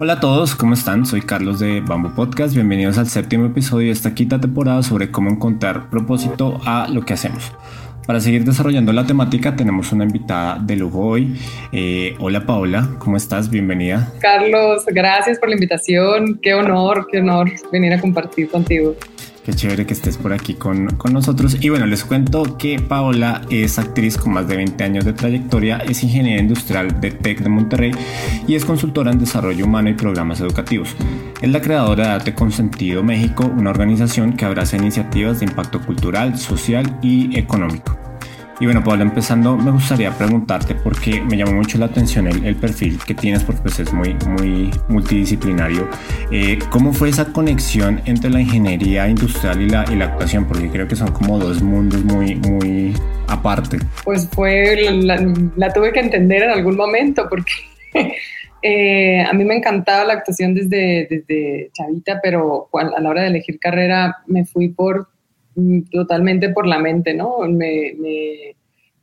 Hola a todos, ¿cómo están? Soy Carlos de Bamboo Podcast. Bienvenidos al séptimo episodio de esta quinta temporada sobre cómo encontrar propósito a lo que hacemos. Para seguir desarrollando la temática tenemos una invitada de lujo hoy. Eh, hola Paola, ¿cómo estás? Bienvenida. Carlos, gracias por la invitación. Qué honor, qué honor venir a compartir contigo. Qué chévere que estés por aquí con, con, nosotros. Y bueno, les cuento que Paola es actriz con más de 20 años de trayectoria, es ingeniera industrial de TEC de Monterrey y es consultora en desarrollo humano y programas educativos. Es la creadora de Arte Consentido México, una organización que abraza iniciativas de impacto cultural, social y económico. Y bueno, Pablo, empezando, me gustaría preguntarte porque me llamó mucho la atención el, perfil que tienes, porque pues es muy, muy multidisciplinario. Eh, ¿Cómo fue esa conexión entre la ingeniería industrial y la, y la actuación? Porque creo que son como dos mundos muy, muy aparte. Pues fue, la, tuve que entender en algún momento, porque eh, a mí me encantaba la actuación desde, desde chavita, pero a la hora de elegir carrera me fui por totalmente por la mente, ¿no? Me,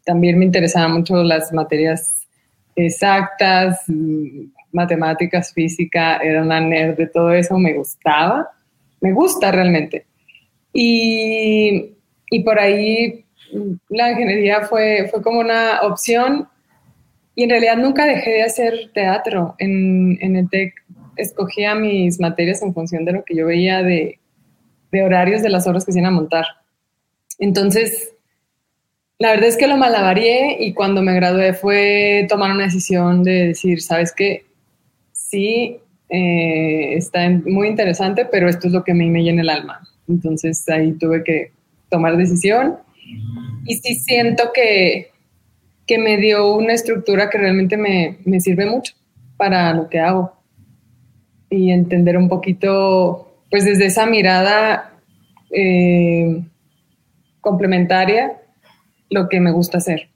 también me interesaban mucho las materias exactas, mm, matemáticas, física, era una nerd de todo eso, me gustaba, me gusta realmente. Y, y por ahí mm, la ingeniería fue, fue como una opción y en realidad nunca dejé de hacer teatro. En, en el TEC escogía mis materias en función de lo que yo veía de, de horarios de las obras que se a montar. Entonces, la verdad es que lo malavarié y cuando me gradué fue tomar una decisión de decir, ¿sabes qué? Sí, eh, está muy interesante, pero esto es lo que mí me llena el alma. Entonces ahí tuve que tomar decisión y sí siento que, que me dio una estructura que realmente me, me sirve mucho para lo que hago y entender un poquito pues desde esa mirada eh, complementaria lo que me gusta hacer.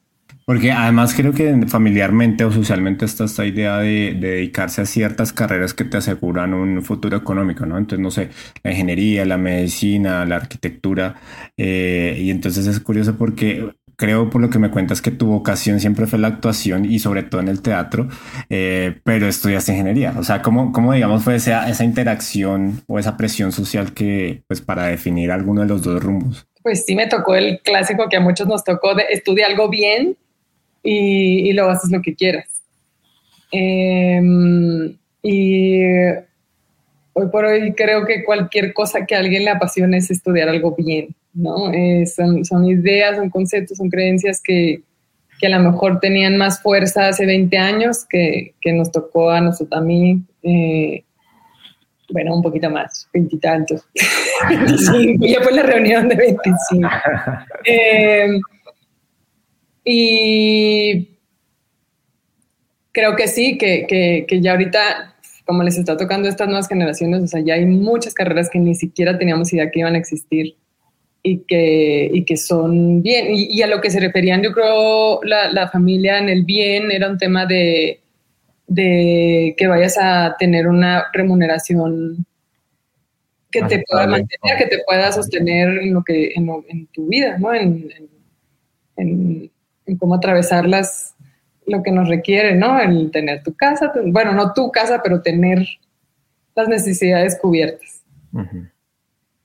Porque además creo que familiarmente o socialmente está esta idea de, dedicarse a ciertas carreras que te aseguran un futuro económico, ¿no? Entonces, no sé, la ingeniería, la medicina, la arquitectura. Eh, y entonces es curioso porque creo por lo que me cuentas que tu vocación siempre fue la actuación y sobre todo en el teatro, eh, pero estudiaste ingeniería. O sea, ¿cómo, cómo digamos fue esa, esa interacción o esa presión social que, pues, para definir alguno de los dos rumbos? Pues sí me tocó el clásico que a muchos nos tocó de estudia algo bien y, y luego haces lo que quieras. Em, y hoy por hoy creo que cualquier cosa que a alguien le apasione es estudiar algo bien. ¿No? Eh, son, son, ideas, son conceptos, son creencias que, que, a lo mejor tenían más fuerza hace 20 años que, que nos tocó a nosotros, a mí, eh, bueno, un poquito más, veintitantos. ya fue la reunión de 25. Eh, y creo que sí, que, que, que, ya ahorita, como les está tocando a estas nuevas generaciones, o sea, ya hay muchas carreras que ni siquiera teníamos idea que iban a existir y que, y que son bien. Y, a lo que se referían, yo creo, la, la, familia en el bien era un tema de, de que vayas a tener una remuneración que te pueda mantener, que te pueda sostener en, lo que, en, en tu vida, ¿no? En, en, cómo atravesar las, lo que nos requiere, ¿no? El tener tu casa, bueno, no tu casa, pero tener las necesidades cubiertas.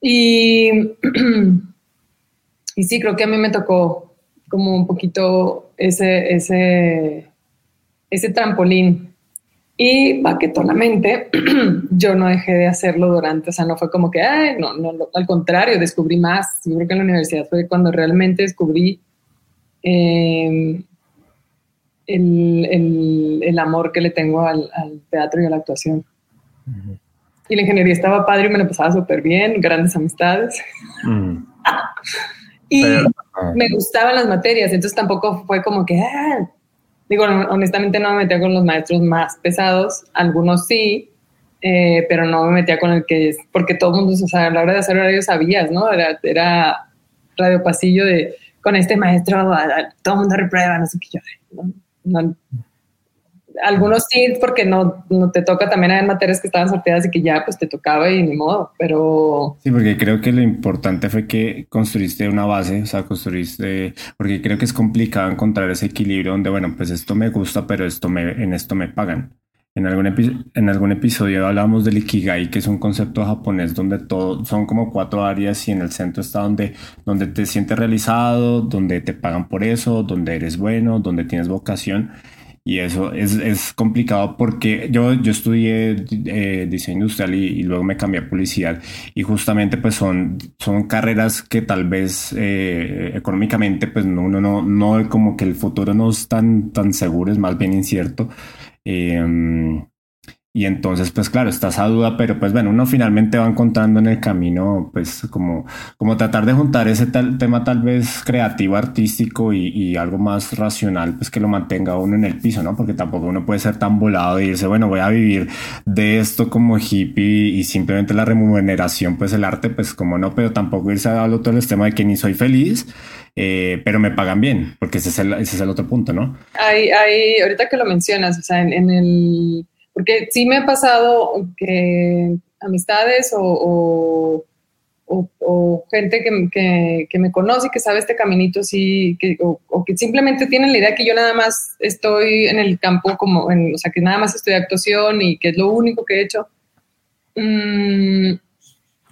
Y, y sí, creo que a mí me tocó como un poquito ese, ese, ese trampolín. Y paquetonamente, yo no dejé de hacerlo durante, o sea, no fue como que, ay, no, no, al contrario, descubrí más. Yo creo que en la universidad fue cuando realmente descubrí em, el, el, el, amor que le tengo al, al, teatro y a la actuación. Y la ingeniería estaba padre y me lo pasaba súper bien, grandes amistades. Mm. y me gustaban las materias, entonces tampoco fue como que, ah". digo, honestamente no me metía con los maestros más pesados, algunos sí, eh, pero no me metía con el que es, porque todo el mundo, o sea, a la hora de hacer horario sabías, ¿no? Era, era radio pasillo de, con este maestro, todo el mundo reprueba, no sé qué yo, no, algunos sí, porque no, no te toca también hay materias que estaban sorteadas y que ya pues te tocaba y ni modo, pero... Sí, porque creo que lo importante fue que construiste una base, o sea, construiste, porque creo que es complicado encontrar ese equilibrio donde, bueno, pues esto me gusta, pero esto me, en esto me pagan. En algún, en algún episodio hablamos del Ikigai, que es un concepto japonés donde todo son como cuatro áreas y en el centro está donde, donde te sientes realizado, donde te pagan por eso, donde eres bueno, donde tienes vocación. Y eso es, es, complicado porque yo, yo estudié eh, diseño industrial y, luego me cambié a publicidad y justamente pues son, son carreras que tal vez eh, económicamente pues uno no, no, como que el futuro no es tan, tan seguro, es más bien incierto. Eh, y entonces, pues claro, está esa duda, pero pues bueno, uno finalmente va encontrando en el camino, pues como, como tratar de juntar ese tal, tema tal vez creativo, artístico y, y, algo más racional, pues que lo mantenga uno en el piso, ¿no? Porque tampoco uno puede ser tan volado y irse, bueno, voy a vivir de esto como hippie y simplemente la remuneración, pues el arte, pues como no, pero tampoco irse al otro extremo de que ni soy feliz. Eh, pero me pagan bien, porque ese es el, ese es el otro punto, ¿no? Hay, hay, ahorita que lo mencionas, o sea, en el porque sí me ha pasado que amistades o, o, gente que, que, me conoce y que sabe este caminito, sí, que, o, que simplemente tienen la idea que yo nada más estoy en el campo, como, en, o sea, que nada más estoy de actuación y que es lo único que he hecho. Mm,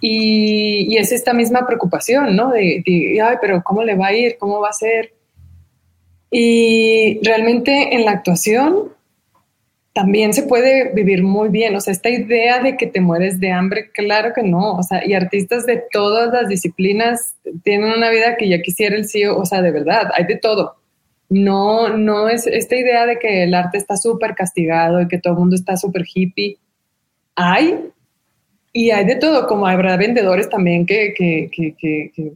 y, y, es esta misma preocupación, ¿no? De, de, ay, pero ¿cómo le va a ir? ¿Cómo va a ser? Y realmente en la actuación también se puede vivir muy bien. O sea, esta idea de que te mueres de hambre, claro que no. O sea, y artistas de todas las disciplinas tienen una vida que ya quisiera el CEO. O sea, de verdad, hay de todo. No, no es esta idea de que el arte está súper castigado y que todo el mundo está súper hippie. Hay, y hay de todo, como habrá vendedores también que, que, que, que,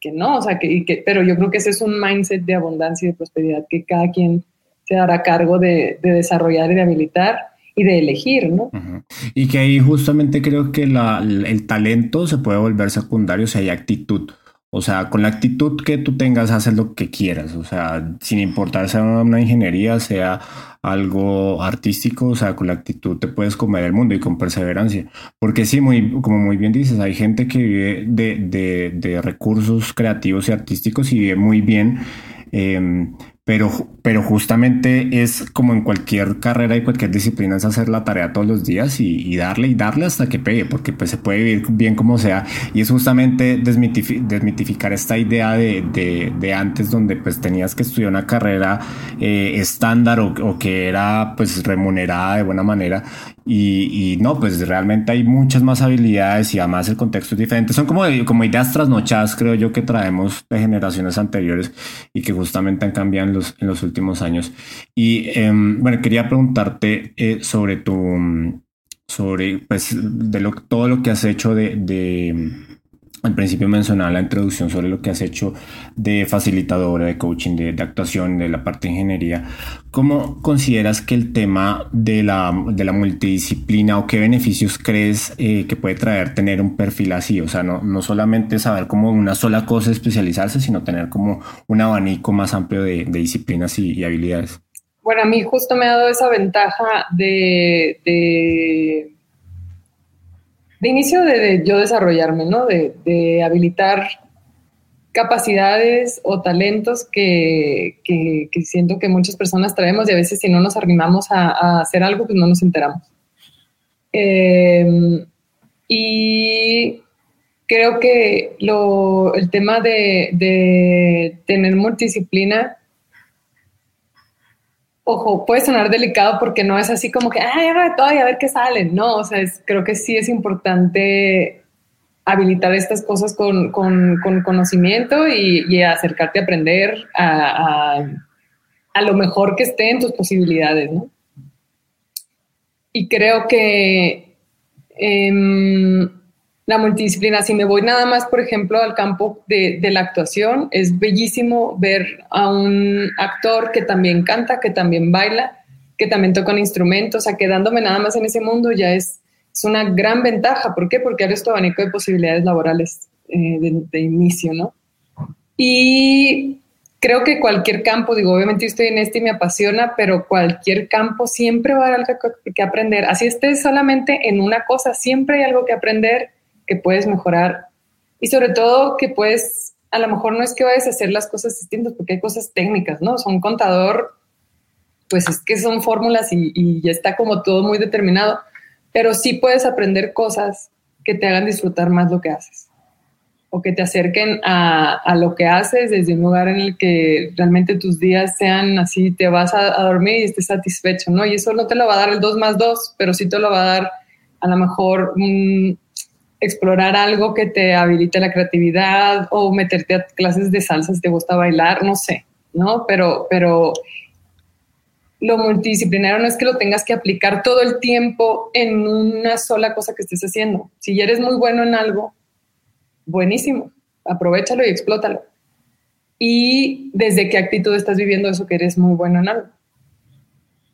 que no, o sea, que, pero yo creo que ese es un mindset de abundancia y de prosperidad que cada quien se dará cargo de, desarrollar y de habilitar y de elegir, ¿no? Y que ahí justamente creo que el talento se puede volver secundario si hay actitud. O sea, con la actitud que tú tengas, haces lo que quieras. O sea, sin importar sea una ingeniería, sea algo artístico, o sea, con la actitud te puedes comer el mundo y con perseverancia. Porque sí, muy, como muy bien dices, hay gente que vive de, recursos creativos y artísticos y vive muy bien. Eh, pero, pero justamente es como en cualquier carrera y cualquier disciplina es hacer la tarea todos los días y, darle y darle hasta que pegue, porque pues se puede vivir bien como sea. Y es justamente desmitificar esta idea de, de, de, antes donde pues tenías que estudiar una carrera eh, estándar o, que era pues remunerada de buena manera y, no, pues realmente hay muchas más habilidades y además el contexto es diferente. Son como, como ideas trasnochadas, creo yo, que traemos de generaciones anteriores y que justamente han cambiado en los, en los últimos años. Y em, bueno, quería preguntarte eh, sobre tu, sobre pues de lo, todo lo que has hecho de al principio mencionaba la introducción sobre lo que has hecho de facilitadora, de coaching, de, actuación, de la parte de ingeniería. ¿Cómo consideras que el tema de la, de la multidisciplina o qué beneficios crees eh, que puede traer tener un perfil así? O sea, no, no solamente saber cómo una sola cosa especializarse, sino tener como un abanico más amplio de, disciplinas y, habilidades. Bueno, a mí justo me ha dado esa ventaja de de inicio de, yo desarrollarme, ¿no? De, habilitar capacidades o talentos que, siento que muchas personas traemos y a veces si no nos arrimamos a, hacer algo, pues no nos enteramos. Em, y creo que el tema de, de tener multidisciplina ojo, puede sonar delicado porque no es así como que, ay, haga todo y a ver qué sale. No, o sea, creo que sí es importante habilitar estas cosas con, conocimiento y, acercarte a aprender a, lo mejor que esté en tus posibilidades, ¿no? Y creo que em, la multidisciplina. Si me voy nada más, por ejemplo, al campo de, la actuación, es bellísimo ver a un actor que también canta, que también baila, que también toca un instrumento, o sea, quedándome nada más en ese mundo ya es, es una gran ventaja. ¿Por qué? Porque abres tu abanico de posibilidades laborales eh, de, inicio, ¿no? Y creo que cualquier campo, digo, obviamente yo estoy en este y me apasiona, pero cualquier campo siempre va a haber algo que, aprender. Así estés solamente en una cosa, siempre hay algo que aprender que puedes mejorar. Y sobre todo que puedes, a lo mejor no es que vayas a hacer las cosas distintas, porque hay cosas técnicas, ¿no? Son contador, pues es que son fórmulas y, ya está como todo muy determinado, pero sí puedes aprender cosas que te hagan disfrutar más lo que haces o que te acerquen a, lo que haces desde un lugar en el que realmente tus días sean así, te vas a, dormir y estés satisfecho, ¿no? Y eso no te lo va a dar el 2 más 2, pero sí te lo va a dar a lo mejor explorar algo que te habilite la creatividad o meterte a clases de salsa si te gusta bailar, no sé, ¿no? Pero, pero lo multidisciplinario no es que lo tengas que aplicar todo el tiempo en una sola cosa que estés haciendo. Si ya eres muy bueno en algo, buenísimo, aprovechalo y explótalo. Y desde qué actitud estás viviendo eso que eres muy bueno en algo.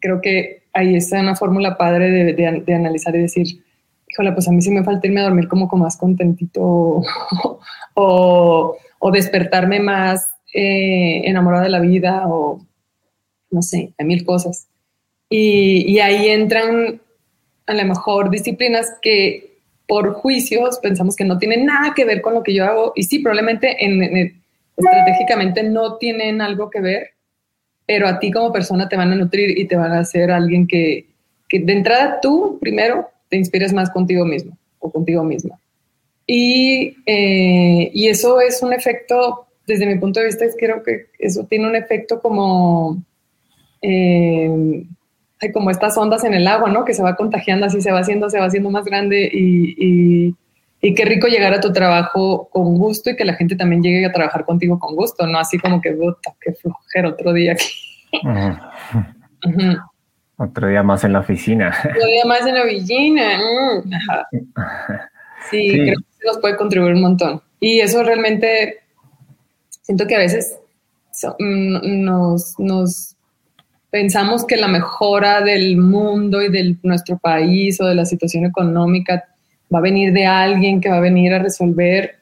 Creo que ahí está una fórmula padre de, analizar y decir, híjole, pues a mí sí me falta irme a dormir como con más contentito o, despertarme más eh, enamorada de la vida o no sé, hay mil cosas. Y, y ahí entran a lo mejor disciplinas que por juicios pensamos que no tienen nada que ver con lo que yo hago y sí, probablemente en, estratégicamente no tienen algo que ver, pero a ti como persona te van a nutrir y te van a hacer alguien que, que de entrada tú primero te inspires más contigo mismo o contigo misma. Y, eh, y eso es un efecto, desde mi punto de vista, es, creo que eso tiene un efecto como... Eh, como estas ondas en el agua, ¿no? Que se va contagiando, así se va haciendo, se va haciendo más grande y, y, qué rico llegar a tu trabajo con gusto y que la gente también llegue a trabajar contigo con gusto, ¿no? Así como que, puta, qué flojero otro día aquí. Otro día más en la oficina. Otro día más en la oficina. Mm, sí, creo que nos puede contribuir un montón. Y eso realmente siento que a veces mm, nos, nos pensamos que la mejora del mundo y de nuestro país o de la situación económica va a venir de alguien que va a venir a resolver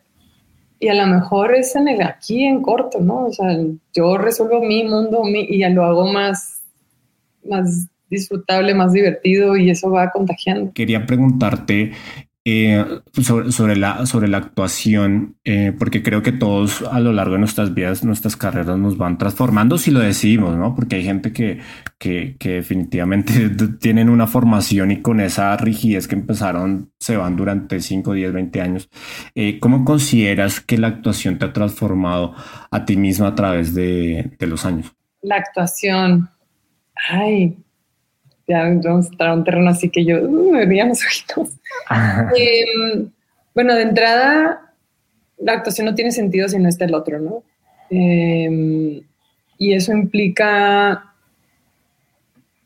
y a lo mejor es en el aquí en corto, ¿no? O sea, yo resuelvo mi mundo mi, y ya lo hago más, más disfrutable, más divertido y eso va contagiando. Quería preguntarte eh, sobre, sobre, la, sobre la actuación, eh, porque creo que todos a lo largo de nuestras vidas, nuestras carreras nos van transformando si lo decidimos, ¿no? Porque hay gente que, que, que definitivamente tienen una formación y con esa rigidez que empezaron se van durante 5, 10, 20 años. Eh, ¿Cómo consideras que la actuación te ha transformado a ti misma a través de, de los años? La actuación, ay, ya vamos a un terreno así que yo uh, me veía los ojitos. Em, bueno, de entrada, la actuación no tiene sentido si no está el otro, ¿no? Em, y eso implica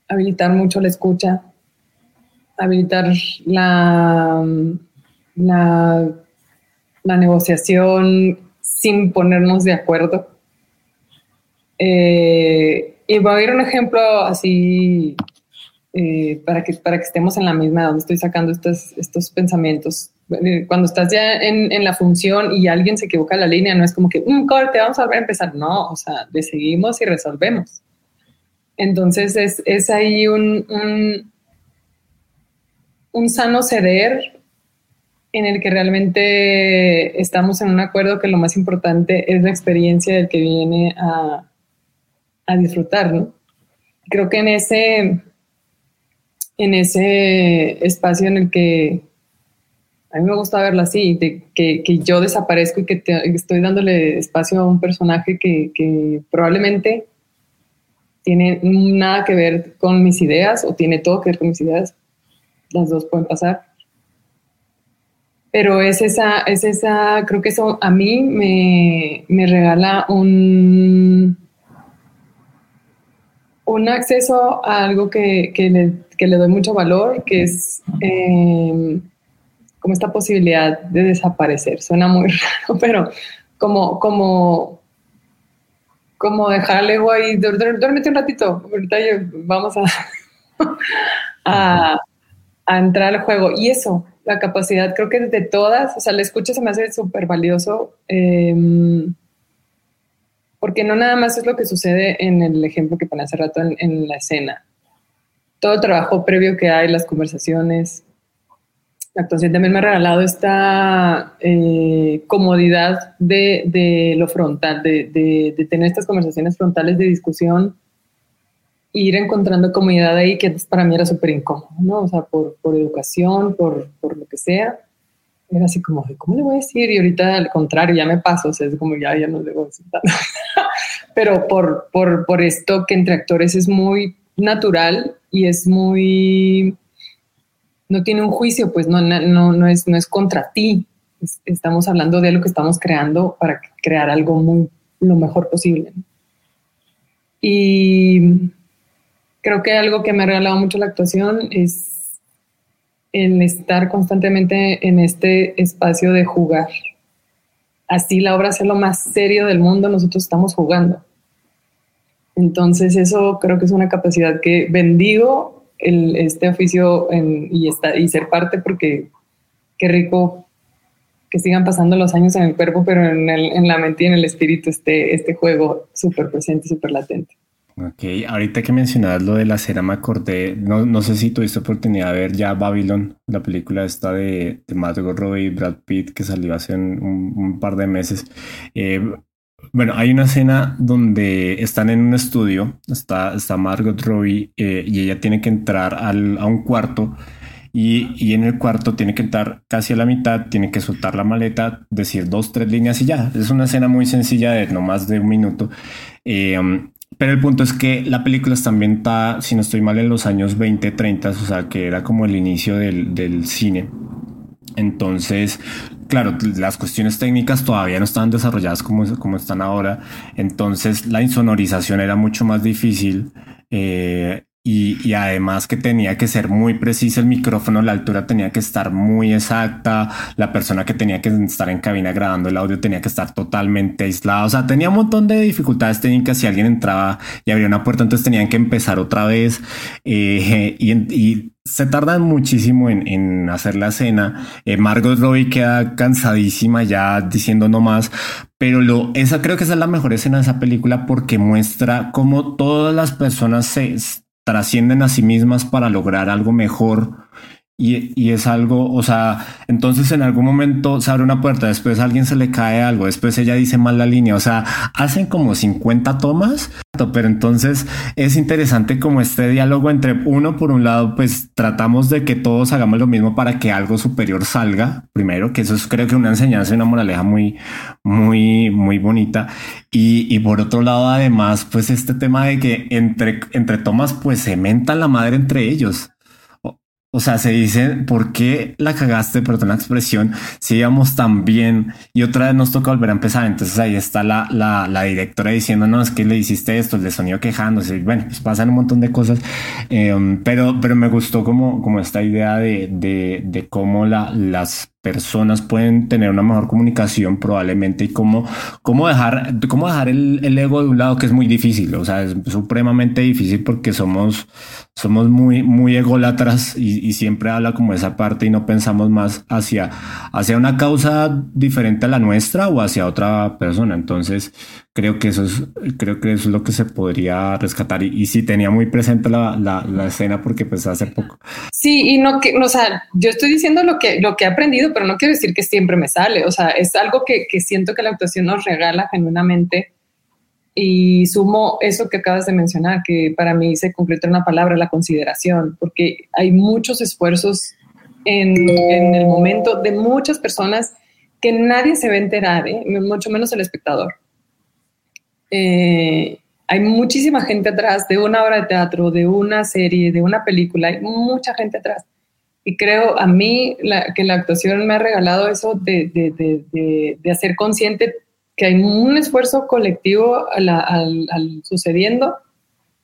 habilitar mucho la escucha, habilitar la, la, la negociación sin ponernos de acuerdo. Eh, y voy a ir un ejemplo así eh, para, que, para que estemos en la misma, donde estoy sacando estos, estos pensamientos. Eh, cuando estás ya en, en, la función y alguien se equivoca la línea, no es como que, un mm, corte, vamos a volver a empezar. No, o sea, le seguimos y resolvemos. Entonces es, es ahí un, un, un sano ceder en el que realmente estamos en un acuerdo que lo más importante es la experiencia del que viene a, a disfrutar, ¿no? Creo que en ese, en ese espacio en el que a mí me gusta verlo así, que, yo desaparezco y que estoy dándole espacio a un personaje que, probablemente tiene nada que ver con mis ideas o tiene todo que ver con mis ideas. Las dos pueden pasar. Pero es esa, es esa, creo que eso a mí me, me regala un, un acceso a algo que, le, doy mucho valor, que es em, como esta posibilidad de desaparecer. Suena muy raro, pero como, como, como dejarle ego ahí, duérmete un ratito, ahorita vamos a, a entrar al juego. Y eso, la capacidad, creo que de todas, o sea, la escucha se me hace súper valioso. Em, porque no nada más es lo que sucede en el ejemplo que pone hace rato en, la escena. Todo el trabajo previo que hay, las conversaciones. La actuación también me ha regalado esta eh, comodidad de, lo frontal, de, de, tener estas conversaciones frontales de discusión ir encontrando comodidad ahí, que para mí era súper incómodo, ¿no? O sea, por, por educación, por, por, lo que sea. Era así como, ¿cómo le voy a decir? Y ahorita al contrario, ya me paso, o sea, es como ya, ya no debo decir Pero por, por, por esto que entre actores es muy natural y es muy... No tiene un juicio, pues no, no, no, es, no es contra ti. estamos hablando de lo que estamos creando para crear algo muy lo mejor posible. Y creo que algo que me ha regalado mucho la actuación es el estar constantemente en este espacio de jugar. Así la obra sea lo más serio del mundo, nosotros estamos jugando. Entonces eso creo que es una capacidad que bendigo el, este oficio y, y ser parte porque qué rico que sigan pasando los años en el cuerpo, pero en, en la mente y en el espíritu este, este juego súper presente, súper latente. Ok, ahorita que mencionabas lo de la cera me acordé, no, no sé si tuviste oportunidad de ver ya Babylon, la película esta de, de Margot Robbie y Brad Pitt que salió hace un, par de meses. Eh, bueno, hay una escena donde están en un estudio, está, está Margot Robbie eh, y ella tiene que entrar al, a un cuarto y, y, en el cuarto tiene que entrar casi a la mitad, tiene que soltar la maleta, decir dos, tres líneas y ya. Es una escena muy sencilla de no más de un minuto. Eh, pero el punto es que la película está ambientada, si no estoy mal, en los años 20, 30, o sea, que era como el inicio del, del cine. Entonces, claro, las cuestiones técnicas todavía no estaban desarrolladas como, como están ahora. Entonces, la insonorización era mucho más difícil. Eh, y, además que tenía que ser muy precisa el micrófono, la altura tenía que estar muy exacta, la persona que tenía que estar en cabina grabando el audio tenía que estar totalmente aislada, o sea, tenía un montón de dificultades técnicas si alguien entraba y abría una puerta, entonces tenían que empezar otra vez eh, y, se tardan muchísimo en, hacer la escena. Eh, Margot Robbie queda cansadísima ya diciendo no más, pero lo, esa creo que esa es la mejor escena de esa película porque muestra cómo todas las personas se trascienden a sí mismas para lograr algo mejor. Y, y, es algo, o sea, entonces en algún momento se abre una puerta, después alguien se le cae algo, después ella dice mal la línea, o sea, hacen como 50 tomas, pero entonces es interesante como este diálogo entre uno, por un lado, pues tratamos de que todos hagamos lo mismo para que algo superior salga, primero, que eso es creo que una enseñanza y una moraleja muy, muy, muy bonita. Y, y, por otro lado, además, pues este tema de que entre, entre tomas, pues se menta la madre entre ellos. O sea, se dice, ¿por qué la cagaste? Perdón la expresión, si íbamos tan bien y otra vez nos toca volver a empezar. Entonces ahí está la, la, la directora diciendo, no, es que le hiciste esto, el de sonido quejándose. Bueno, pues pasan un montón de cosas. Em, pero, pero me gustó como, como esta idea de, de, de cómo la, las personas pueden tener una mejor comunicación probablemente y cómo, cómo dejar, cómo dejar el, el, ego de un lado que es muy difícil, o sea, es supremamente difícil porque somos, somos muy, muy ególatras y, y, siempre habla como esa parte y no pensamos más hacia, hacia una causa diferente a la nuestra o hacia otra persona. Entonces, creo que eso es, creo que eso es lo que se podría rescatar. Y, sí tenía muy presente la, la, la, escena porque pues hace poco. Sí, y no que, o sea, yo estoy diciendo lo que, lo que he aprendido, pero no quiero decir que siempre me sale. O sea, es algo que, que siento que la actuación nos regala genuinamente. Y sumo eso que acabas de mencionar, que para mí se concreta una palabra, la consideración, porque hay muchos esfuerzos en, en el momento de muchas personas que nadie se va a enterar, ¿eh? mucho menos el espectador eh, hay muchísima gente atrás de una obra de teatro, de una serie, de una película, hay mucha gente atrás. Y creo a mí que la actuación me ha regalado eso de, de, de, hacer consciente que hay un esfuerzo colectivo al, sucediendo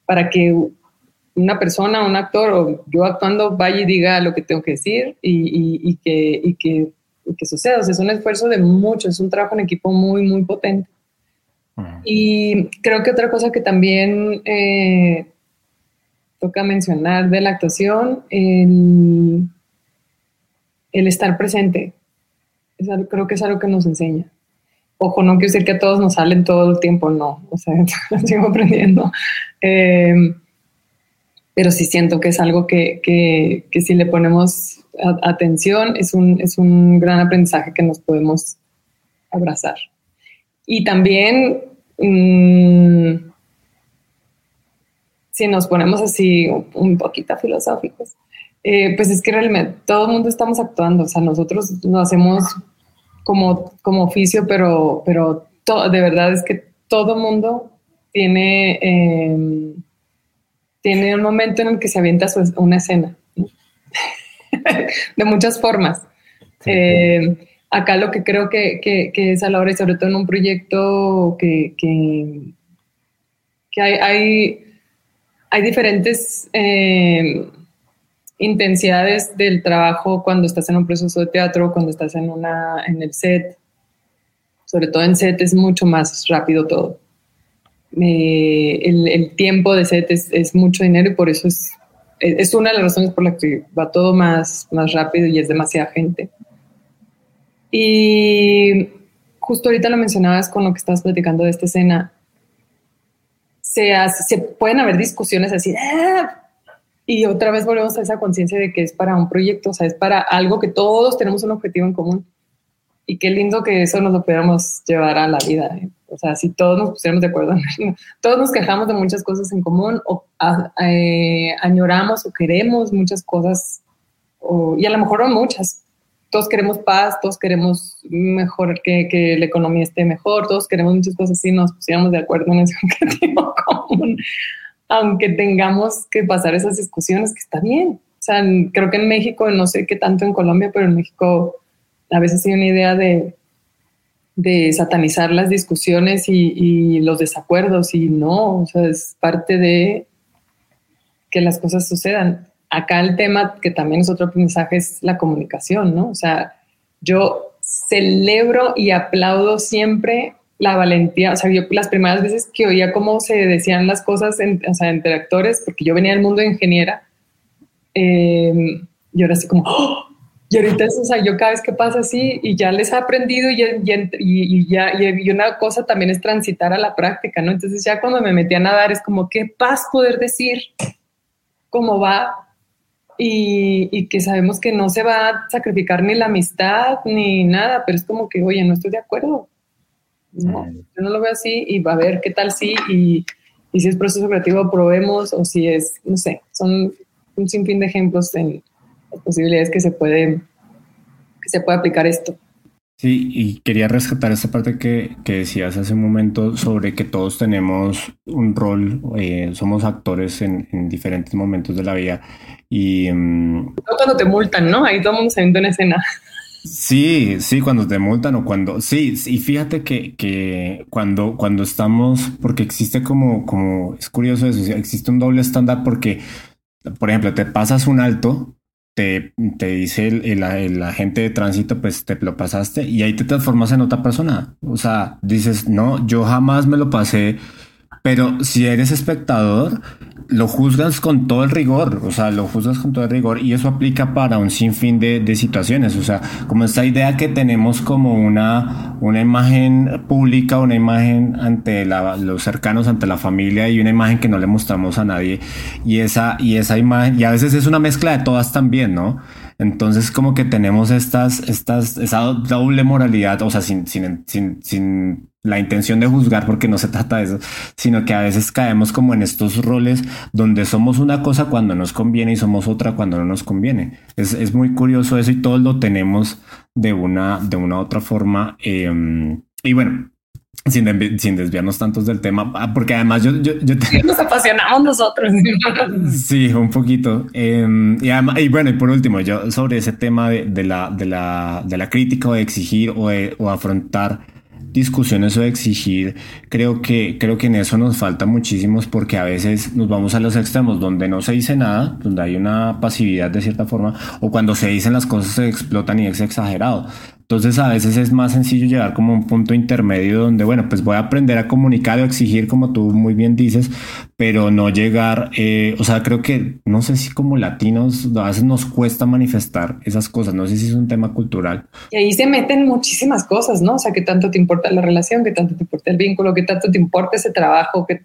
para que una persona, un actor o yo actuando vaya y diga lo que tengo que decir y, y, que, y que, que, suceda. es un esfuerzo de mucho, es un trabajo en equipo muy, muy potente. Y creo que otra cosa que también eh, toca mencionar de la actuación, el, el estar presente. creo que es algo que nos enseña. Ojo, no quiero decir que a todos nos salen todo el tiempo, no, o sea, sigo aprendiendo. Eh, pero sí siento que es algo que, que, que si le ponemos atención es un, es un gran aprendizaje que nos podemos abrazar. Y también, mmm, si nos ponemos así un poquito filosóficos, eh, pues es que realmente todo el mundo estamos actuando, o sea, nosotros lo hacemos como, como oficio, pero, pero de verdad es que todo mundo tiene... Eh, tiene un momento en el que se avienta una escena, de muchas formas. Eh, acá lo que creo que, es a la hora, y sobre todo en un proyecto que, hay, diferentes eh, intensidades del trabajo cuando estás en un proceso de teatro, cuando estás en, una, en el set. Sobre todo en set es mucho más rápido todo el, tiempo de set es, mucho dinero y por eso es, es una de las razones por las que va todo más, más rápido y es demasiada gente. Y justo ahorita lo mencionabas con lo que estás platicando de esta escena. Se, se pueden haber discusiones así, ¡ah! y otra vez volvemos a esa conciencia de que es para un proyecto, o sea, es para algo que todos tenemos un objetivo en común. Y qué lindo que eso nos lo pudiéramos llevar a la vida. ¿eh? O sea, si todos nos pusiéramos de acuerdo, todos nos quejamos de muchas cosas en común o eh, añoramos o queremos muchas cosas, y a lo mejor no muchas. Todos queremos paz, todos queremos mejor que, que la economía esté mejor, todos queremos muchas cosas y nos pusiéramos de acuerdo en ese objetivo común, aunque tengamos que pasar esas discusiones, que está bien. O sea, creo que en México, no sé qué tanto en Colombia, pero en México a veces hay una idea de de satanizar las discusiones y, los desacuerdos y no, o sea, es parte de que las cosas sucedan. Acá el tema que también es otro aprendizaje es la comunicación, ¿no? O sea, yo celebro y aplaudo siempre la valentía, o sea, yo las primeras veces que oía cómo se decían las cosas, o sea, entre actores, porque yo venía del mundo de ingeniera, eh, yo era así como, ¡Oh! Y ahorita, o sea, yo cada vez que pasa así y ya les he aprendido y, y, ya, y, una cosa también es transitar a la práctica, ¿no? Entonces ya cuando me metí a nadar es como, qué paz poder decir cómo va y, que sabemos que no se va a sacrificar ni la amistad ni nada, pero es como que, oye, no estoy de acuerdo. No, yo no lo veo así y va a ver qué tal sí y, y si es proceso creativo probemos o si es, no sé, son un sinfín de ejemplos en posibilidades que se puede, que se puede aplicar esto. Sí, y quería rescatar esta parte que, que, decías hace un momento sobre que todos tenemos un rol, eh, somos actores en, en, diferentes momentos de la vida. Y. Um, cuando te multan, ¿no? Ahí todo el mundo se en escena. Sí, sí, cuando te multan o cuando. Sí, y fíjate que, que cuando, cuando estamos. Porque existe como, como. Es curioso eso, existe un doble estándar porque, por ejemplo, te pasas un alto te, te dice el, el, agente de tránsito, pues te lo pasaste y ahí te transformas en otra persona. O sea, dices, no, yo jamás me lo pasé, pero si eres espectador, lo juzgas con todo el rigor, o sea, lo juzgas con todo el rigor y eso aplica para un sinfín de, de situaciones, o sea, como esta idea que tenemos como una, una imagen pública, una imagen ante los cercanos, ante la familia y una imagen que no le mostramos a nadie y esa, y esa imagen, y a veces es una mezcla de todas también, ¿no? Entonces como que tenemos estas, estas, esa doble moralidad, o sea, sin, sin, sin, sin la intención de juzgar porque no se trata de eso, sino que a veces caemos como en estos roles donde somos una cosa cuando nos conviene y somos otra cuando no nos conviene. Es, es muy curioso eso y todos lo tenemos de una, de una otra forma. Em, y bueno, sin, sin, desviarnos tantos del tema, ah, porque además yo, yo, yo nos apasionamos nosotros. sí, un poquito. Em, y, además, y, bueno, y por último, yo sobre ese tema de, de, la, de, la, de la crítica o de exigir o, o afrontar discusiones o exigir, creo que, creo que en eso nos falta muchísimos porque a veces nos vamos a los extremos donde no se dice nada, donde hay una pasividad de cierta forma, o cuando se dicen las cosas se explotan y es exagerado. Entonces a veces es más sencillo llegar como a un punto intermedio donde, bueno, pues voy a aprender a comunicar o exigir como tú muy bien dices, pero no llegar, eh, o sea, creo que, no sé si como latinos a veces nos cuesta manifestar esas cosas, no sé si es un tema cultural. Y ahí se meten muchísimas cosas, ¿no? O sea, que tanto te importa la relación, que tanto te importa el vínculo, que tanto te importa ese trabajo, que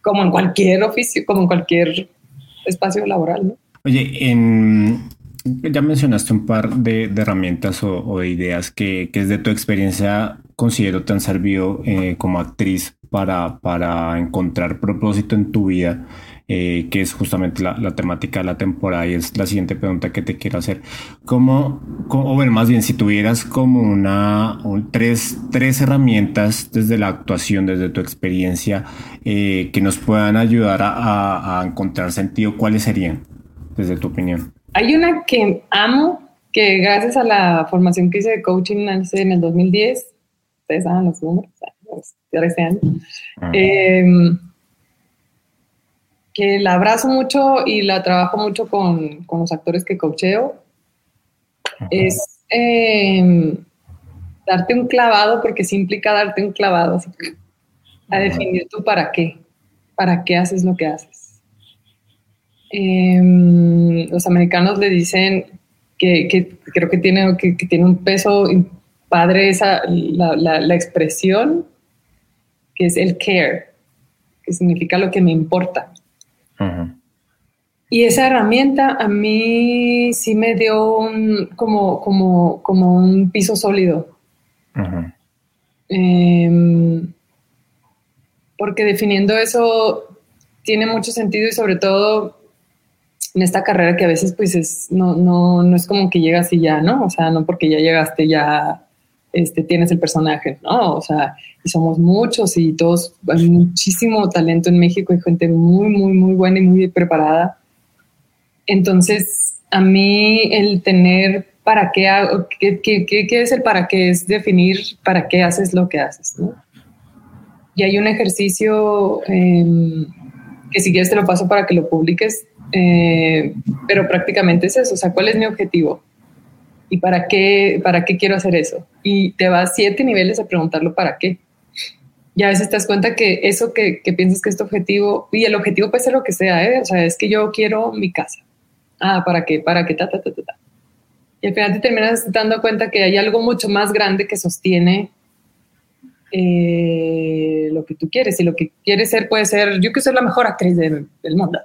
como en cualquier oficio, como en cualquier espacio laboral, ¿no? Oye, en, ya mencionaste un par de, herramientas o, de ideas que, que, desde tu experiencia considero te han servido eh, como actriz para, para encontrar propósito en tu vida, eh, que es justamente la, la, temática de la temporada y es la siguiente pregunta que te quiero hacer. ¿Cómo, o bueno, más bien, si tuvieras como una, tres, tres herramientas desde la actuación, desde tu experiencia, eh, que nos puedan ayudar a encontrar sentido, ¿cuáles serían, desde tu opinión? Hay una que amo, que gracias a la formación que hice de coaching en el 2010, ustedes saben los números, este año, em, que la abrazo mucho y la trabajo mucho con, con los actores que coacheo, es em, darte un clavado, porque sí implica darte un clavado, a definir tú para qué, para qué haces lo que haces. Em, los americanos le dicen que, creo que tiene, que, tiene un peso padre esa, la, expresión, que es el care, que significa lo que me importa. Y esa herramienta a mí sí me dio un, como, como, como un piso sólido. Em, porque definiendo eso tiene mucho sentido y sobre todo en esta carrera que a veces pues es, no, no, no es como que llegas y ya, ¿no? O sea, no porque ya llegaste ya este, tienes el personaje, ¿no? O sea, y somos muchos y todos, hay muchísimo talento en México, hay gente muy, muy, muy buena y muy preparada. Entonces, a mí el tener para qué, hago, qué, qué, qué, es el para qué, es definir para qué haces lo que haces, ¿no? Y hay un ejercicio em, que si quieres te lo paso para que lo publiques, eh, pero prácticamente es eso, o sea, ¿cuál es mi objetivo? ¿Y para qué, para qué quiero hacer eso? Y te vas siete niveles a preguntarlo para qué. Y a veces te das cuenta que eso que, que piensas que es tu objetivo, y el objetivo puede ser lo que sea, ¿eh? o sea, es que yo quiero mi casa. Ah, ¿para qué? ¿Para qué? Ta, ta, ta, ta, ta. Y al final te terminas dando cuenta que hay algo mucho más grande que sostiene eh, lo que tú quieres. Y lo que quieres ser puede ser, yo quiero ser la mejor actriz del mundo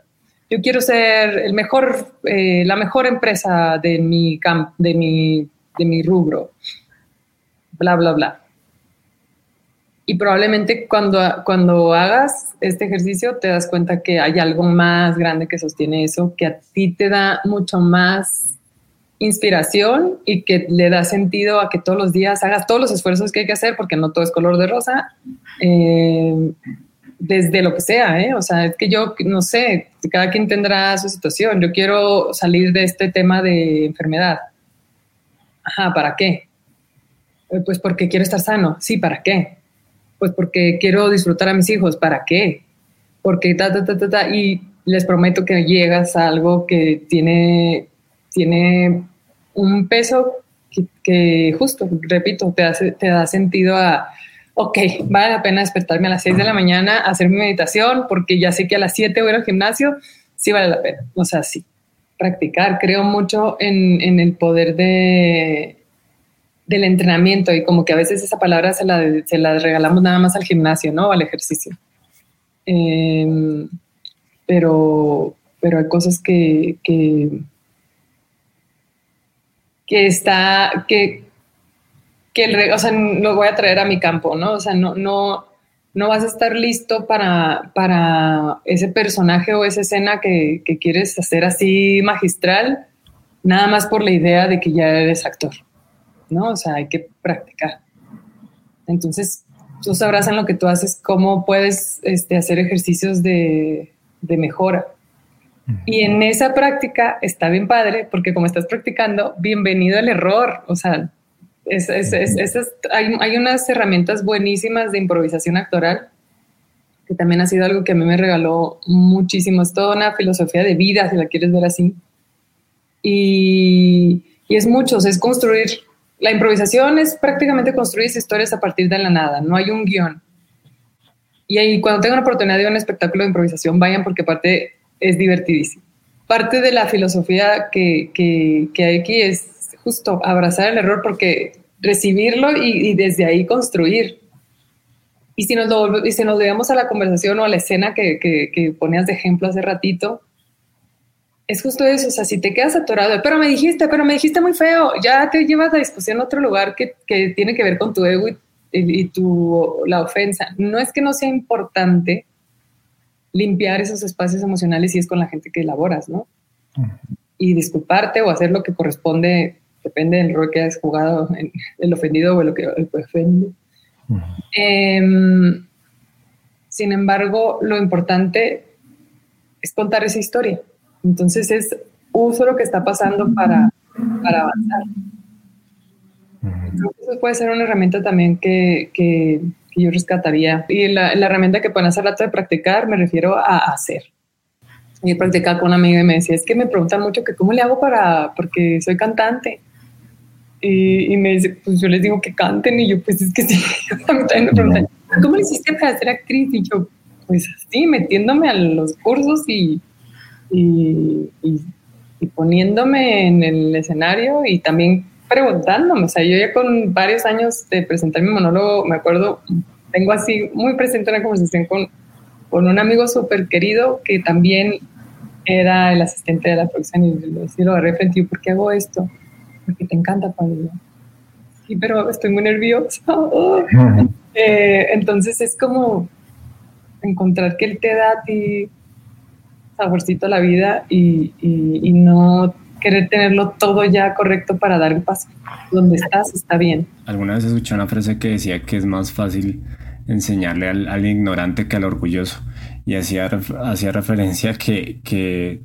yo quiero ser el mejor, eh, la mejor empresa de mi, camp, de, mi, de mi rubro, bla, bla, bla. Y probablemente cuando, cuando hagas este ejercicio te das cuenta que hay algo más grande que sostiene eso, que a ti te da mucho más inspiración y que le da sentido a que todos los días hagas todos los esfuerzos que hay que hacer, porque no todo es color de rosa, eh, desde lo que sea, ¿eh? O sea, es que yo, no sé, cada quien tendrá su situación. Yo quiero salir de este tema de enfermedad. Ajá, ¿para qué? Eh, pues porque quiero estar sano. Sí, ¿para qué? Pues porque quiero disfrutar a mis hijos. ¿Para qué? Porque ta, ta, ta, ta, ta. Y les prometo que llegas a algo que tiene, tiene un peso que, justo, repito, te, hace, te da sentido a ok, vale la pena despertarme a las 6 de la mañana, hacer mi meditación, porque ya sé que a las 7 voy al gimnasio, sí vale la pena. O sea, sí, practicar. Creo mucho en, el poder de, del entrenamiento y como que a veces esa palabra se la, se la regalamos nada más al gimnasio, ¿no? Al ejercicio. Em, pero, pero hay cosas que, que, que está, que, que el, o sea, lo voy a traer a mi campo, ¿no? O sea, no, no, no vas a estar listo para, para ese personaje o esa escena que, que, quieres hacer así magistral, nada más por la idea de que ya eres actor, ¿no? O sea, hay que practicar. Entonces, tú sabrás en lo que tú haces cómo puedes este, hacer ejercicios de, de mejora. Y en esa práctica está bien padre, porque como estás practicando, bienvenido al error. O sea, hay, unas herramientas buenísimas de improvisación actoral, que también ha sido algo que a mí me regaló muchísimo. Es toda una filosofía de vida, si la quieres ver así. Y, es mucho, es construir la improvisación es prácticamente construir historias a partir de la nada, no hay un guion. Y ahí cuando tengan oportunidad de un espectáculo de improvisación, vayan porque aparte es divertidísimo. Parte de la filosofía que, que, hay aquí es justo abrazar el error porque recibirlo y, desde ahí construir. Y si, nos lo, y si nos a la conversación o a la escena que, que, ponías de ejemplo hace ratito, es justo eso, o sea, si te quedas atorado, pero me dijiste, pero me dijiste muy feo, ya te llevas la discusión a otro lugar que, que tiene que ver con tu ego y, y, tu, la ofensa. No es que no sea importante limpiar esos espacios emocionales si es con la gente que elaboras, ¿no? Y disculparte o hacer lo que corresponde, depende del rol que hayas jugado, en, el ofendido o lo que el ofende. Em, sin embargo, lo importante es contar esa historia entonces es uso lo que está pasando para, para avanzar. Creo que eso puede ser una herramienta también que, que, yo rescataría. Y la, herramienta que pueden hacer rato de practicar me refiero a hacer. Y practicaba con una amiga y me decía, es que me preguntan mucho que cómo le hago para, porque soy cantante. Y, y me dice, pues yo les digo que canten y yo pues es que sí, también me preguntan, ¿cómo le hiciste para ser actriz? Y yo, pues así, metiéndome a los cursos y, y, poniéndome en el escenario y también preguntándome. O sea, yo ya con varios años de presentar mi monólogo, me acuerdo, tengo así muy presente una conversación con, con un amigo súper querido que también era el asistente de la producción y le decía, lo agarré frente ¿por qué hago esto? Porque te encanta, Pablo. Sí, pero estoy muy nerviosa. Eh, entonces es como encontrar que él te da a ti saborcito a la vida y, no querer tenerlo todo ya correcto para dar el paso. Donde estás está bien. Alguna vez escuché una frase que decía que es más fácil enseñarle al, ignorante que al orgulloso y hacía, hacía referencia que, que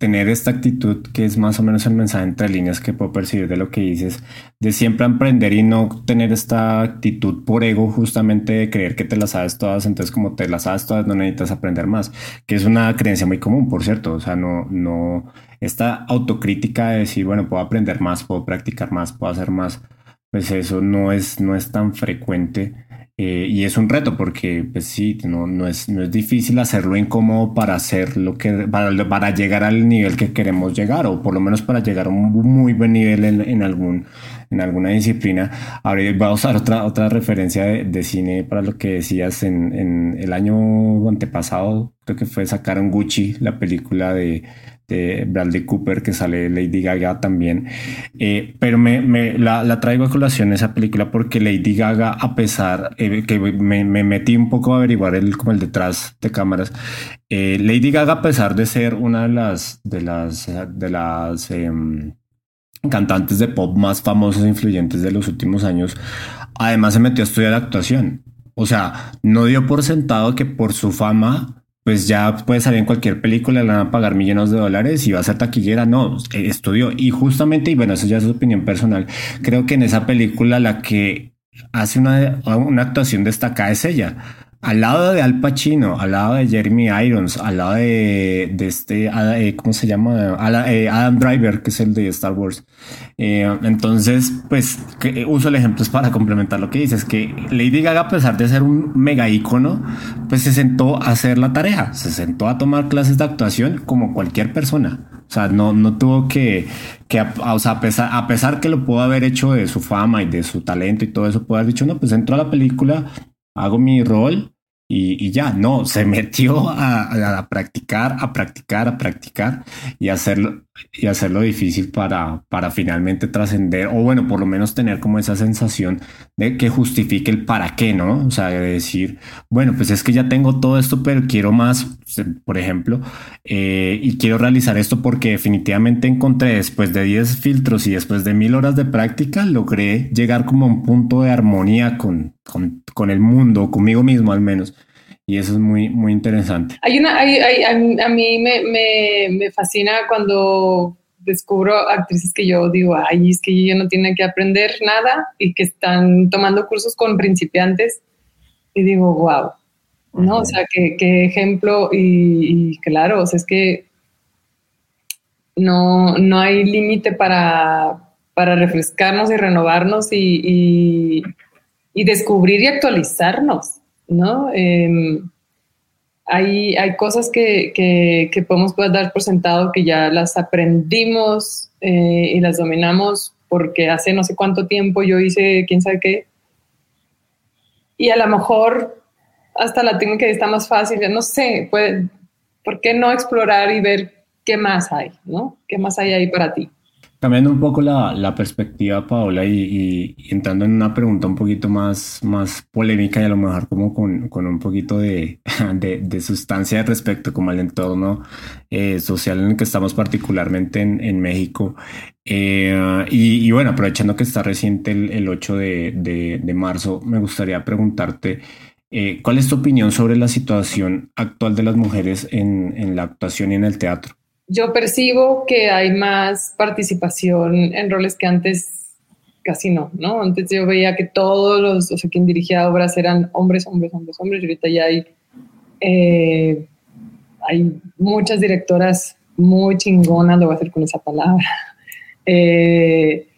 tener esta actitud que es más o menos el mensaje entre líneas que puedo percibir de lo que dices, de siempre emprender y no tener esta actitud por ego justamente de creer que te las sabes todas, entonces como te las sabes todas no necesitas aprender más, que es una creencia muy común, por cierto, o sea, no, no, esta autocrítica de decir, bueno, puedo aprender más, puedo practicar más, puedo hacer más, pues eso no es, no es tan frecuente eh, y es un reto porque, pues sí, no, no, es, no es difícil hacerlo incómodo para hacer lo que, para, para, llegar al nivel que queremos llegar, o por lo menos para llegar a un muy buen nivel en, en algún, en alguna disciplina. Ahora voy a usar otra, otra referencia de, de cine para lo que decías en, en el año antepasado, creo que fue sacar un Gucci, la película de, de Bradley Cooper, que sale Lady Gaga también. Eh, pero me, me la, traigo a colación esa película porque Lady Gaga, a pesar eh, que me, me, metí un poco a averiguar el, como el detrás de cámaras, eh, Lady Gaga, a pesar de ser una de las, de las, de las em, cantantes de pop más famosas e influyentes de los últimos años, además se metió a estudiar actuación. O sea, no dio por sentado que por su fama pues ya puede salir en cualquier película, le van a pagar millones de dólares y va a ser taquillera. No, estudió. Y justamente, y bueno, eso ya es su opinión personal, creo que en esa película la que hace una, una actuación destacada es ella al lado de Al Pacino, al lado de Jeremy Irons, al lado de, de este, eh, ¿cómo se llama? Eh, Adam Driver, que es el de Star Wars. Eh, entonces, pues, uso el ejemplo para complementar lo que dices, que Lady Gaga, a pesar de ser un mega ícono, pues se sentó a hacer la tarea, se sentó a tomar clases de actuación como cualquier persona. O sea, no, no tuvo que, que o sea, a pesar, a pesar que lo pudo haber hecho de su fama y de su talento y todo eso, pudo haber dicho, no, pues entró a la película, hago mi rol y, ya, no, se metió a, practicar, a practicar, a practicar y hacerlo, y hacerlo difícil para, para finalmente trascender, o bueno, por lo menos tener como esa sensación de que justifique el para qué, ¿no? O sea, de decir, bueno, pues es que ya tengo todo esto, pero quiero más, por ejemplo, eh, y quiero realizar esto porque definitivamente encontré después de 10 filtros y después de mil horas de práctica, logré llegar como a un punto de armonía con, con, con el mundo, conmigo mismo al menos y eso es muy, muy interesante. Hay una, hay, hay, a, mí me, me, me, fascina cuando descubro actrices que yo digo, ay, es que yo no tienen que aprender nada y que están tomando cursos con principiantes y digo, wow, ¿no? O sea, qué, qué ejemplo y, claro, o sea, es que no, no hay límite para, para refrescarnos y renovarnos y, descubrir y actualizarnos, ¿no? Em, hay, hay, cosas que, que, podemos dar por sentado que ya las aprendimos eh, y las dominamos porque hace no sé cuánto tiempo yo hice quién sabe qué. Y a lo mejor hasta la técnica está más fácil, no sé, puede, ¿por qué no explorar y ver qué más hay, ¿no? ¿Qué más hay ahí para ti? Cambiando un poco la, la perspectiva, Paola, y, entrando en una pregunta un poquito más, más polémica y a lo mejor como con, con un poquito de, de, sustancia respecto como al entorno eh, social en el que estamos particularmente en, en México. Eh, y, y, bueno, aprovechando que está reciente el, el 8 de, de, marzo, me gustaría preguntarte eh, cuál es tu opinión sobre la situación actual de las mujeres en, en la actuación y en el teatro yo percibo que hay más participación en roles que antes casi no, ¿no? Antes yo veía que todos los, o sea, quien dirigía obras eran hombres, hombres, hombres, hombres, y ahorita ya hay, eh, hay muchas directoras muy chingonas, lo voy a hacer con esa palabra, eh,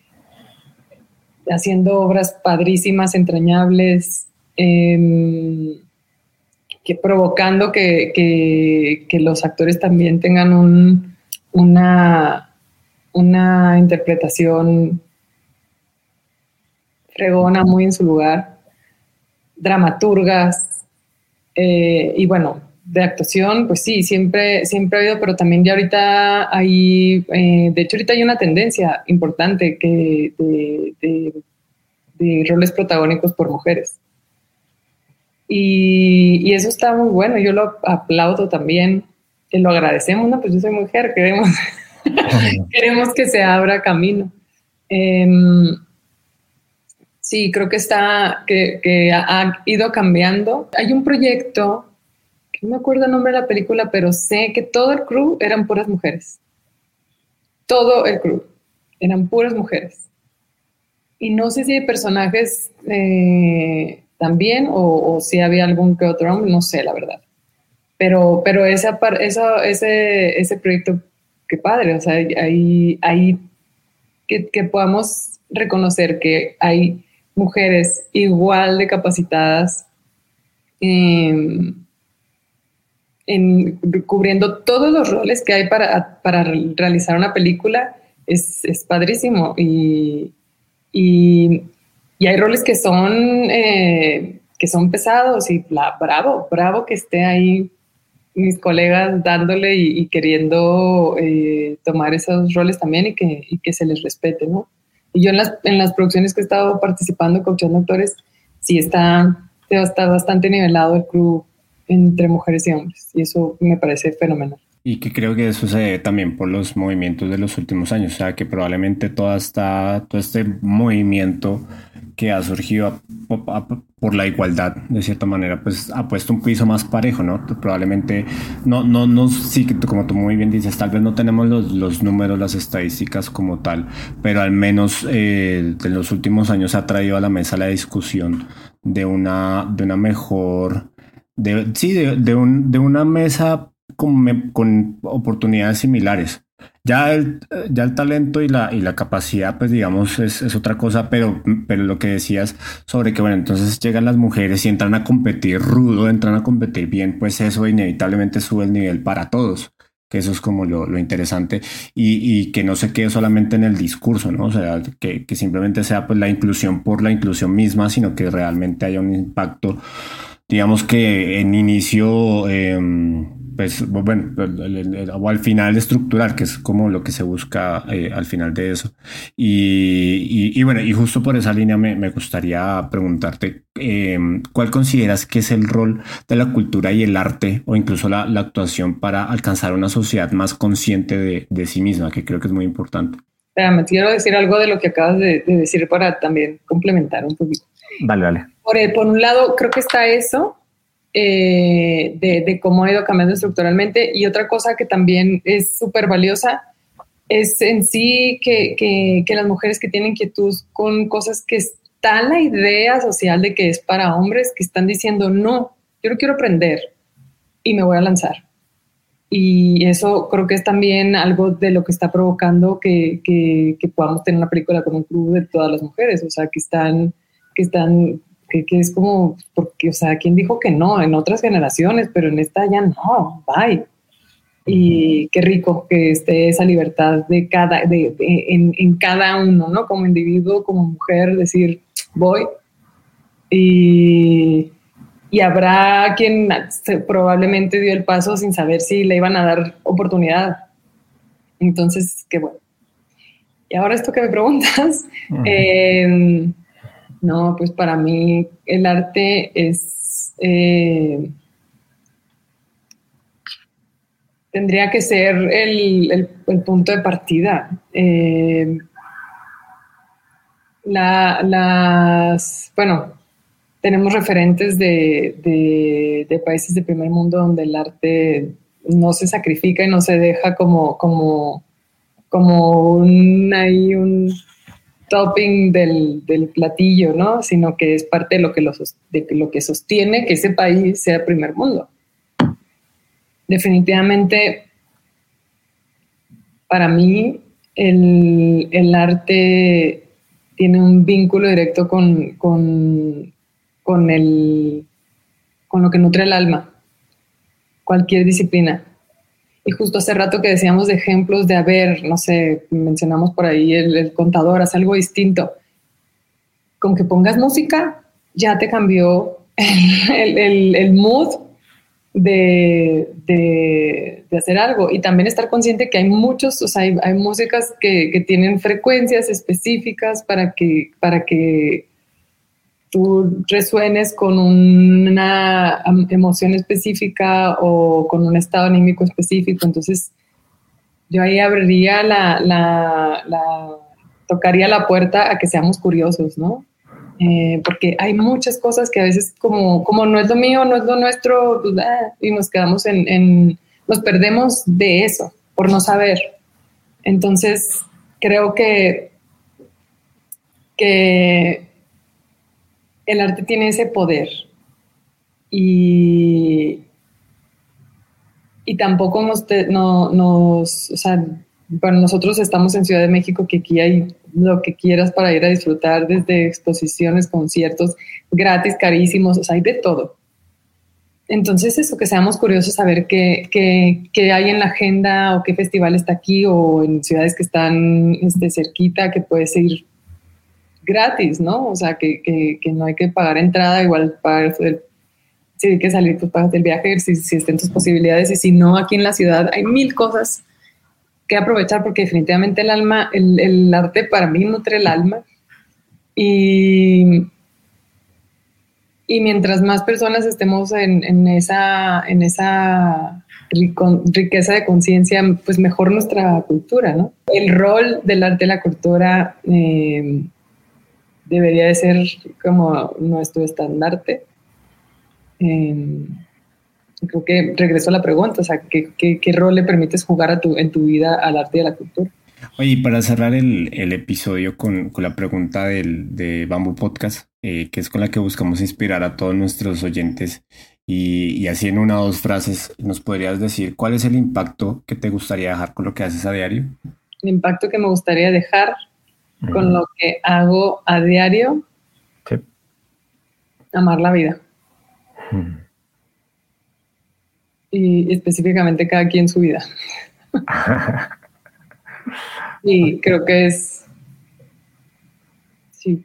haciendo obras padrísimas, entrañables, eh, que provocando que, los actores también tengan un, una, una interpretación fregona, muy en su lugar, dramaturgas, eh, y bueno, de actuación, pues sí, siempre, siempre ha habido, pero también ya ahorita hay, eh, de hecho ahorita hay una tendencia importante que de roles protagónicos por mujeres. Y, eso está muy bueno, yo lo aplaudo también, y lo agradecemos, ¿no? Pues yo soy mujer, queremos, queremos que se abra camino. Em, sí, creo que está, que, ha, ido cambiando. Hay un proyecto, que no me acuerdo el nombre de la película, pero sé que todo el crew eran puras mujeres. Todo el crew eran puras mujeres. Y no sé si hay personajes eh, también, o, si había algún que otro hombre, no sé, la verdad. Pero, pero esa, ese, ese proyecto, qué padre, o sea, hay, hay que, que podamos reconocer que hay mujeres igual de capacitadas en, cubriendo todos los roles que hay para, para realizar una película, es, es padrísimo. Y, y, y hay roles que son, eh, que son pesados y bravo, bravo que esté ahí mis colegas dándole y, queriendo eh, tomar esos roles también y que, y que, se les respete, ¿no? Y yo en las, en las producciones que he estado participando, coachando actores, sí está, está bastante nivelado el crew entre mujeres y hombres y eso me parece fenomenal. Y que creo que eso se debe también por los movimientos de los últimos años, o sea que probablemente toda esta, todo este movimiento que ha surgido por la igualdad, de cierta manera, pues ha puesto un piso más parejo, ¿no? Probablemente, no, no, no, sí, como tú muy bien dices, tal vez no tenemos los, los números, las estadísticas como tal, pero al menos eh, en los últimos años ha traído a la mesa la discusión de una, de una mejor, de, sí, de, de, un, de una mesa con, con oportunidades similares. Ya el, ya el talento y la, y la capacidad, pues digamos, es, es, otra cosa, pero, pero lo que decías sobre que, bueno, entonces llegan las mujeres y entran a competir rudo, entran a competir bien, pues eso inevitablemente sube el nivel para todos, que eso es como lo, lo interesante y, y, que no se quede solamente en el discurso, ¿no? O sea, que, que simplemente sea pues la inclusión por la inclusión misma, sino que realmente haya un impacto, digamos que en inicio... Eh, pues bueno, o al final estructural, que es como lo que se busca eh, al final de eso. Y, y, bueno, y justo por esa línea me, me gustaría preguntarte, em, ¿cuál consideras que es el rol de la cultura y el arte o incluso la, la actuación para alcanzar una sociedad más consciente de, de, sí misma, que creo que es muy importante? me quiero decir algo de lo que acabas de, de decir para también complementar un poquito. Vale, vale. Por, por un lado, creo que está eso, eh, de, cómo ha ido cambiando estructuralmente. Y otra cosa que también es súper valiosa es en sí que, que, las mujeres que tienen inquietud con cosas que está la idea social de que es para hombres que están diciendo, no, yo no quiero aprender y me voy a lanzar. y eso creo que es también algo de lo que está provocando que, que, que, podamos tener una película con un club de todas las mujeres, o sea, que están, que están, que, que, es como, porque, o sea, ¿quién dijo que no? En otras generaciones, pero en esta ya no, bye. Y qué rico que esté esa libertad de cada, de, de en, en, cada uno, ¿no? Como individuo, como mujer, decir, voy. Y, y habrá quien probablemente dio el paso sin saber si le iban a dar oportunidad. Entonces, qué bueno. Y ahora esto que me preguntas, eh, no, pues para mí el arte es... Eh, tendría que ser el, el, punto de partida. Eh, la, las, bueno, tenemos referentes de, de, de, países de primer mundo donde el arte no se sacrifica y no se deja como, como, como un, ahí un topping del, del, platillo, ¿no? Sino que es parte de lo que, lo, de lo que sostiene que ese país sea primer mundo. Definitivamente, para mí, el, el arte tiene un vínculo directo con, con con, el, con lo que nutre el alma, cualquier disciplina. Y justo hace rato que decíamos de ejemplos de haber, no sé, mencionamos por ahí el, contador, hace algo distinto. Con que pongas música, ya te cambió el, el, el mood de, de, de, hacer algo. Y también estar consciente que hay muchos, o sea, hay, hay músicas que, que, tienen frecuencias específicas para que, para que tú resuenes con una emoción específica o con un estado anímico específico. Entonces, yo ahí abriría la, la, tocaría la puerta a que seamos curiosos, ¿no? Eh, porque hay muchas cosas que a veces como, como no es lo mío, no es lo nuestro, pues, ah, y nos quedamos en, en, nos perdemos de eso por no saber. Entonces, creo que, que el arte tiene ese poder y, y tampoco nos, no, nos, o sea, bueno, nosotros estamos en Ciudad de México, que aquí hay lo que quieras para ir a disfrutar, desde exposiciones, conciertos, gratis, carísimos, o sea, hay de todo. Entonces, eso, que seamos curiosos a ver qué, qué, qué, hay en la agenda o qué festival está aquí o en ciudades que están este, cerquita, que puedes ir gratis, ¿no? O sea, que, que, no hay que pagar entrada, igual pagar el, si hay que salir, pues pagas el viaje, si, si estén tus posibilidades, y si no, aquí en la ciudad hay mil cosas que aprovechar porque definitivamente el alma, el, el arte para mí nutre el alma y, y mientras más personas estemos en, en esa, en esa riqueza de conciencia, pues mejor nuestra cultura, ¿no? El rol del arte y la cultura eh, debería de ser como nuestro estandarte. Eh, creo que regreso a la pregunta, o sea, ¿qué, qué, qué rol le permites jugar a tu, en tu vida al arte y a la cultura? Oye, para cerrar el, el episodio con, con, la pregunta del, de Bamboo Podcast, eh, que es con la que buscamos inspirar a todos nuestros oyentes, y, y, así en una o dos frases, ¿nos podrías decir cuál es el impacto que te gustaría dejar con lo que haces a diario? El impacto que me gustaría dejar con lo que hago a diario, sí. amar la vida. Mm. Y específicamente cada quien su vida. y creo que es... Sí.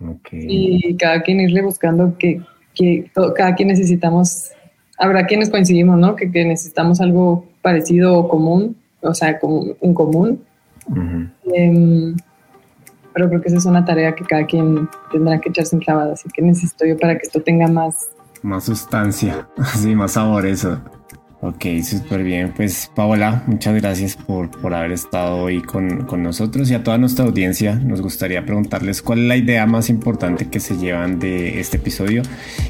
Okay. Y cada quien irle buscando que, que todo, cada quien necesitamos, habrá quienes coincidimos, ¿no? Que, que necesitamos algo parecido o común, o sea, como en común Uh -huh. eh, pero creo que esa es una tarea que cada quien tendrá que echarse en clavada, así que necesito yo para que esto tenga más... Más sustancia, sí, más sabor eso. Ok, súper bien. Pues Paola, muchas gracias por, por haber estado hoy con, con, nosotros y a toda nuestra audiencia. Nos gustaría preguntarles cuál es la idea más importante que se llevan de este episodio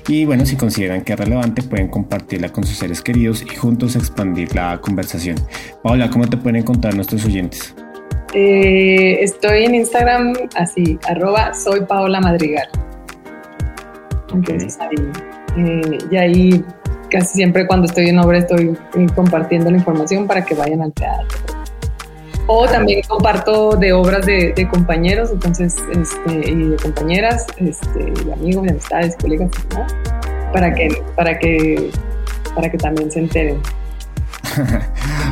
y bueno, si consideran que es relevante pueden compartirla con sus seres queridos y juntos expandir la conversación. Paola, ¿cómo te pueden encontrar nuestros oyentes? Eh, estoy en Instagram así, arroba soy Paola Madrigal. Entonces ahí, eh, y ahí casi siempre cuando estoy en obra estoy eh, compartiendo la información para que vayan al teatro. O también comparto de obras de, compañeros, entonces, este, y de compañeras, este, amigos, de amistades, colegas, para que, para que, para que también se enteren.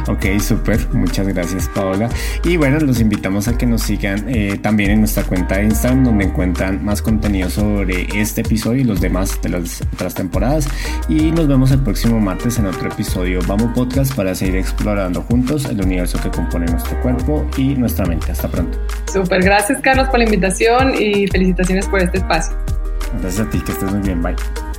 Ok, súper. Muchas gracias, Paola. Y bueno, los invitamos a que nos sigan eh, también en nuestra cuenta de Instagram, donde encuentran más contenido sobre este episodio y los demás de las otras temporadas. Y nos vemos el próximo martes en otro episodio Vamos Podcast para seguir explorando juntos el universo que compone nuestro cuerpo y nuestra mente. Hasta pronto. Súper. Gracias, Carlos, por la invitación y felicitaciones por este espacio. Gracias a ti, que estés muy bien. Bye.